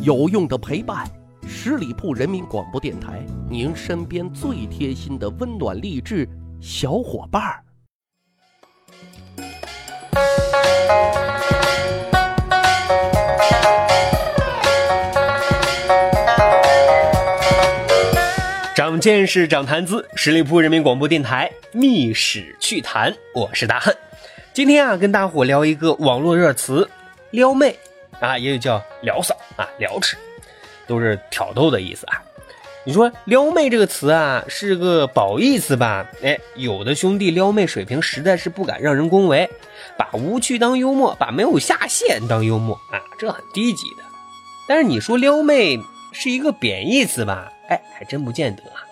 有用的陪伴，十里铺人民广播电台，您身边最贴心的温暖励志小伙伴儿。长见识，长谈资，十里铺人民广播电台密史趣谈，我是大汉。今天啊，跟大伙聊一个网络热词“撩妹”。啊，也有叫撩嫂啊，撩齿，都是挑逗的意思啊。你说撩妹这个词啊，是个褒义词吧？哎，有的兄弟撩妹水平实在是不敢让人恭维，把无趣当幽默，把没有下限当幽默啊，这很低级的。但是你说撩妹是一个贬义词吧？哎，还真不见得啊。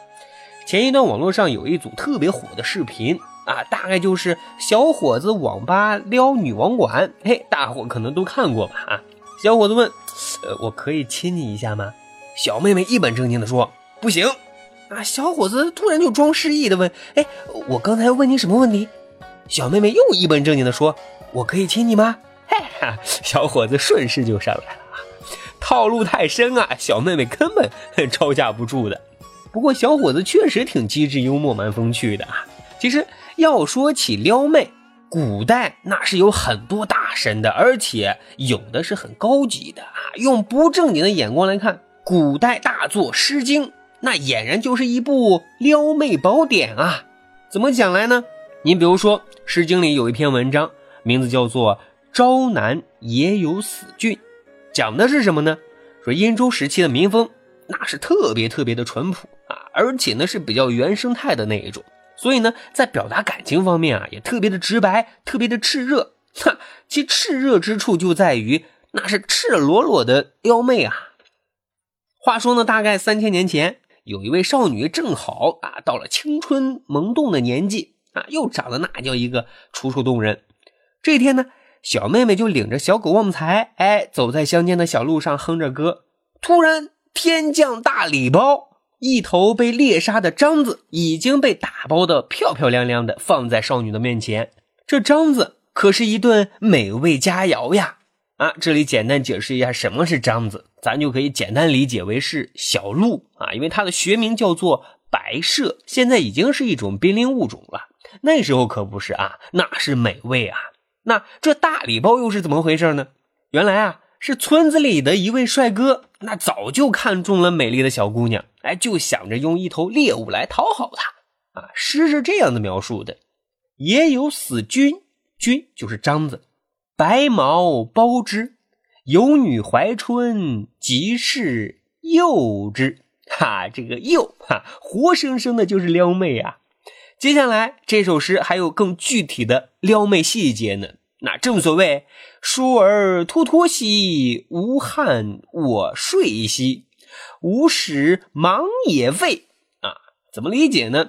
前一段网络上有一组特别火的视频。啊，大概就是小伙子网吧撩女网管，嘿，大伙可能都看过吧？啊，小伙子问，呃，我可以亲你一下吗？小妹妹一本正经的说，不行。啊，小伙子突然就装失忆的问，哎，我刚才问你什么问题？小妹妹又一本正经的说，我可以亲你吗？嘿哈，小伙子顺势就上来了啊，套路太深啊，小妹妹根本 招架不住的。不过小伙子确实挺机智幽默，蛮风趣的啊。其实。要说起撩妹，古代那是有很多大神的，而且有的是很高级的啊。用不正经的眼光来看，古代大作《诗经》，那俨然就是一部撩妹宝典啊。怎么讲来呢？你比如说，《诗经》里有一篇文章，名字叫做《朝南也有死郡》，讲的是什么呢？说殷周时期的民风那是特别特别的淳朴啊，而且呢是比较原生态的那一种。所以呢，在表达感情方面啊，也特别的直白，特别的炽热。哈，其炽热之处就在于那是赤裸裸的撩妹啊。话说呢，大概三千年前，有一位少女正好啊到了青春萌动的年纪啊，又长得那叫一个楚楚动人。这天呢，小妹妹就领着小狗旺财，哎，走在乡间的小路上，哼着歌。突然，天降大礼包。一头被猎杀的獐子已经被打包的漂漂亮亮的放在少女的面前，这獐子可是一顿美味佳肴呀！啊，这里简单解释一下什么是獐子，咱就可以简单理解为是小鹿啊，因为它的学名叫做白麝，现在已经是一种濒临物种了。那时候可不是啊，那是美味啊！那这大礼包又是怎么回事呢？原来啊。是村子里的一位帅哥，那早就看中了美丽的小姑娘，哎，就想着用一头猎物来讨好她。啊，诗是这样的描述的：也有死君，君就是獐子，白毛包之，有女怀春，即是诱之。哈，这个诱，哈，活生生的就是撩妹啊。接下来这首诗还有更具体的撩妹细节呢。那正所谓“疏而脱脱兮，无憾我睡兮，无使忙也废”啊，怎么理解呢？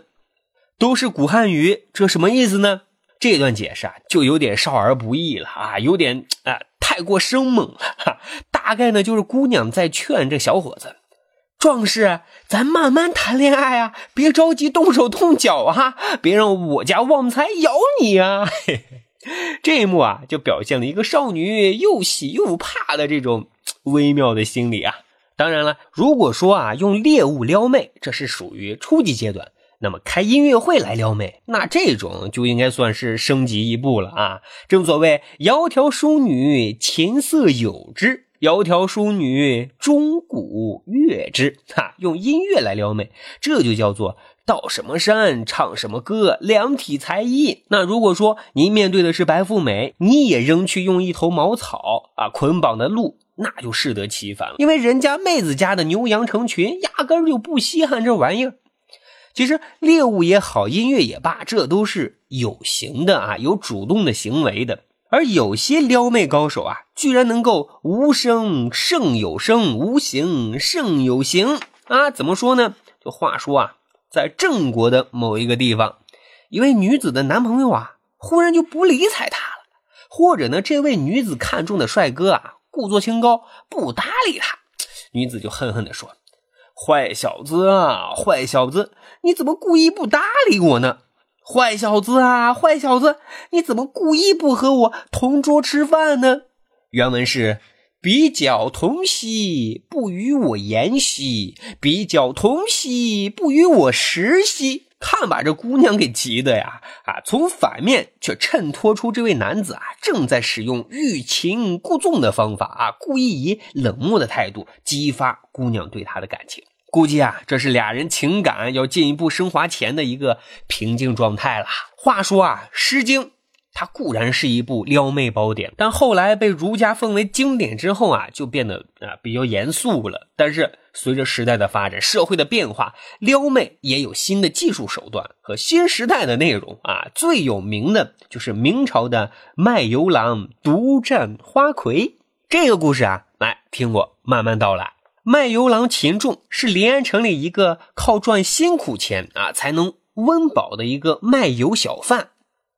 都是古汉语，这什么意思呢？这段解释啊，就有点少儿不宜了啊，有点啊太过生猛了。哈，大概呢就是姑娘在劝这小伙子：“壮士，咱慢慢谈恋爱啊，别着急动手动脚啊，别让我家旺财咬你啊。”嘿嘿。这一幕啊，就表现了一个少女又喜又怕的这种微妙的心理啊。当然了，如果说啊用猎物撩妹，这是属于初级阶段，那么开音乐会来撩妹，那这种就应该算是升级一步了啊。正所谓“窈窕淑女，琴瑟友之；窈窕淑女，钟鼓乐之。”哈，用音乐来撩妹，这就叫做。到什么山唱什么歌，量体裁衣。那如果说您面对的是白富美，你也扔去用一头茅草啊捆绑的鹿，那就适得其反了。因为人家妹子家的牛羊成群，压根就不稀罕这玩意儿。其实猎物也好，音乐也罢，这都是有形的啊，有主动的行为的。而有些撩妹高手啊，居然能够无声胜有声，无形胜有形啊？怎么说呢？就话说啊。在郑国的某一个地方，一位女子的男朋友啊，忽然就不理睬她了，或者呢，这位女子看中的帅哥啊，故作清高，不搭理她。女子就恨恨地说：“坏小子啊，坏小子，你怎么故意不搭理我呢？坏小子啊，坏小子，你怎么故意不和我同桌吃饭呢？”原文是。比较同兮，不与我言兮；比较同兮，不与我食兮。看把这姑娘给急的呀！啊，从反面却衬托出这位男子啊，正在使用欲擒故纵的方法啊，故意以冷漠的态度激发姑娘对他的感情。估计啊，这是俩人情感要进一步升华前的一个平静状态了。话说啊，《诗经》。它固然是一部撩妹宝典，但后来被儒家奉为经典之后啊，就变得啊比较严肃了。但是随着时代的发展，社会的变化，撩妹也有新的技术手段和新时代的内容啊。最有名的就是明朝的卖油郎独占花魁这个故事啊，来听我慢慢道来。卖油郎秦仲是临安城里一个靠赚辛苦钱啊才能温饱的一个卖油小贩，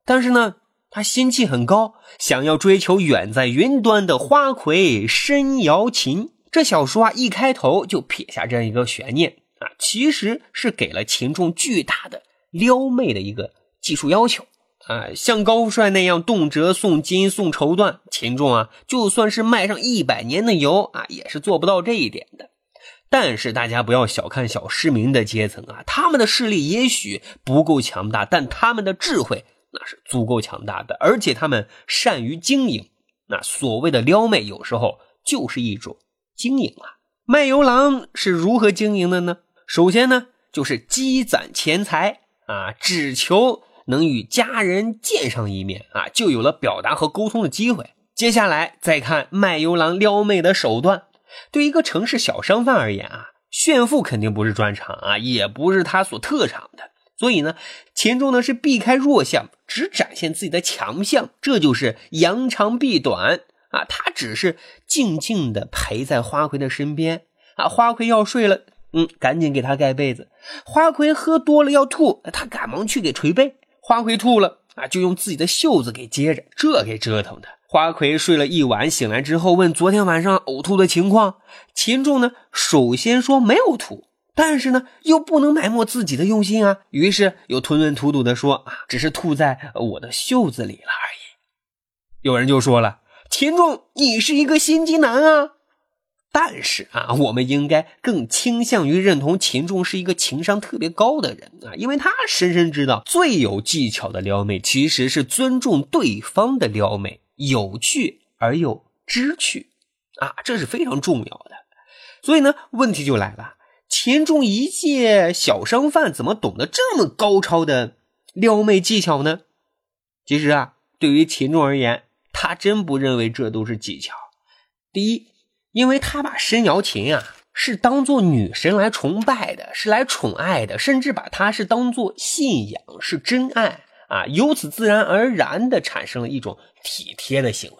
但是呢。他心气很高，想要追求远在云端的花魁申瑶琴。这小说啊，一开头就撇下这样一个悬念啊，其实是给了秦仲巨大的撩妹的一个技术要求啊。像高富帅那样动辄送金送绸缎，秦仲啊，就算是卖上一百年的油啊，也是做不到这一点的。但是大家不要小看小市民的阶层啊，他们的势力也许不够强大，但他们的智慧。那是足够强大的，而且他们善于经营。那所谓的撩妹，有时候就是一种经营啊。卖油郎是如何经营的呢？首先呢，就是积攒钱财啊，只求能与家人见上一面啊，就有了表达和沟通的机会。接下来再看卖油郎撩妹的手段。对一个城市小商贩而言啊，炫富肯定不是专长啊，也不是他所特长的。所以呢，秦仲呢是避开弱项，只展现自己的强项，这就是扬长避短啊。他只是静静的陪在花魁的身边啊。花魁要睡了，嗯，赶紧给他盖被子。花魁喝多了要吐，他赶忙去给捶背。花魁吐了啊，就用自己的袖子给接着，这给折腾的。花魁睡了一晚，醒来之后问昨天晚上呕吐的情况。秦仲呢，首先说没有吐。但是呢，又不能埋没自己的用心啊，于是又吞吞吐吐的说：“啊，只是吐在我的袖子里了而已。”有人就说了：“秦仲，你是一个心机男啊！”但是啊，我们应该更倾向于认同秦仲是一个情商特别高的人啊，因为他深深知道，最有技巧的撩妹其实是尊重对方的撩妹，有趣而又知趣啊，这是非常重要的。所以呢，问题就来了。秦仲一介小商贩，怎么懂得这么高超的撩妹技巧呢？其实啊，对于秦仲而言，他真不认为这都是技巧。第一，因为他把申瑶琴啊是当做女神来崇拜的，是来宠爱的，甚至把她是当做信仰，是真爱啊，由此自然而然的产生了一种体贴的行为。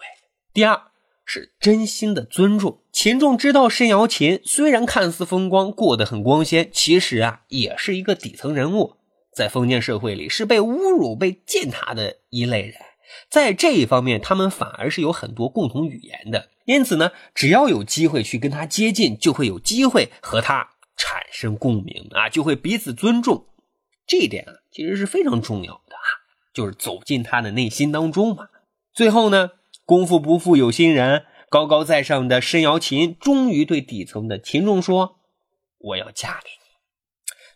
第二。是真心的尊重。秦仲知道申瑶琴虽然看似风光，过得很光鲜，其实啊，也是一个底层人物，在封建社会里是被侮辱、被践踏的一类人。在这一方面，他们反而是有很多共同语言的。因此呢，只要有机会去跟他接近，就会有机会和他产生共鸣啊，就会彼此尊重。这一点啊，其实是非常重要的啊，就是走进他的内心当中嘛。最后呢。功夫不负有心人，高高在上的申瑶琴终于对底层的秦仲说：“我要嫁给你。”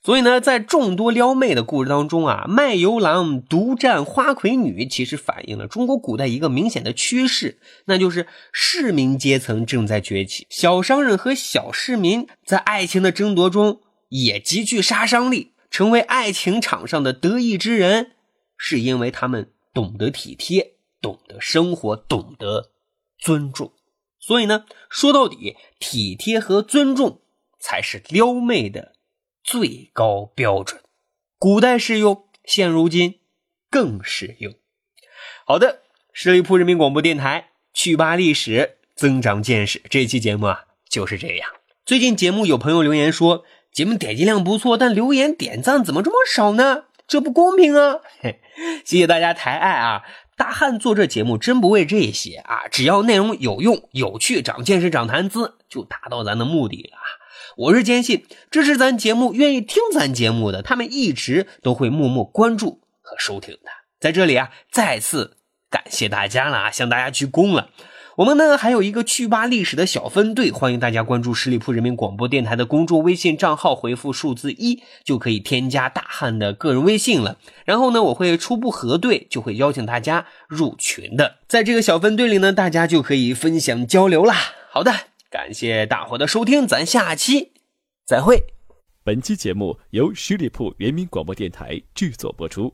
所以呢，在众多撩妹的故事当中啊，卖油郎独占花魁女，其实反映了中国古代一个明显的趋势，那就是市民阶层正在崛起，小商人和小市民在爱情的争夺中也极具杀伤力，成为爱情场上的得意之人，是因为他们懂得体贴。懂得生活，懂得尊重，所以呢，说到底，体贴和尊重才是撩妹的最高标准。古代适用，现如今更适用。好的，十里铺人民广播电台，趣吧历史，增长见识。这期节目啊就是这样。最近节目有朋友留言说，节目点击量不错，但留言点赞怎么这么少呢？这不公平啊！谢谢大家抬爱啊。大汉做这节目真不为这些啊！只要内容有用、有趣、长见识、长谈资，就达到咱的目的了。我是坚信支持咱节目、愿意听咱节目的，他们一直都会默默关注和收听的。在这里啊，再次感谢大家了啊，向大家鞠躬了。我们呢还有一个趣吧历史的小分队，欢迎大家关注十里铺人民广播电台的公众微信账号，回复数字一就可以添加大汉的个人微信了。然后呢，我会初步核对，就会邀请大家入群的。在这个小分队里呢，大家就可以分享交流啦。好的，感谢大伙的收听，咱下期再会。本期节目由十里铺人民广播电台制作播出。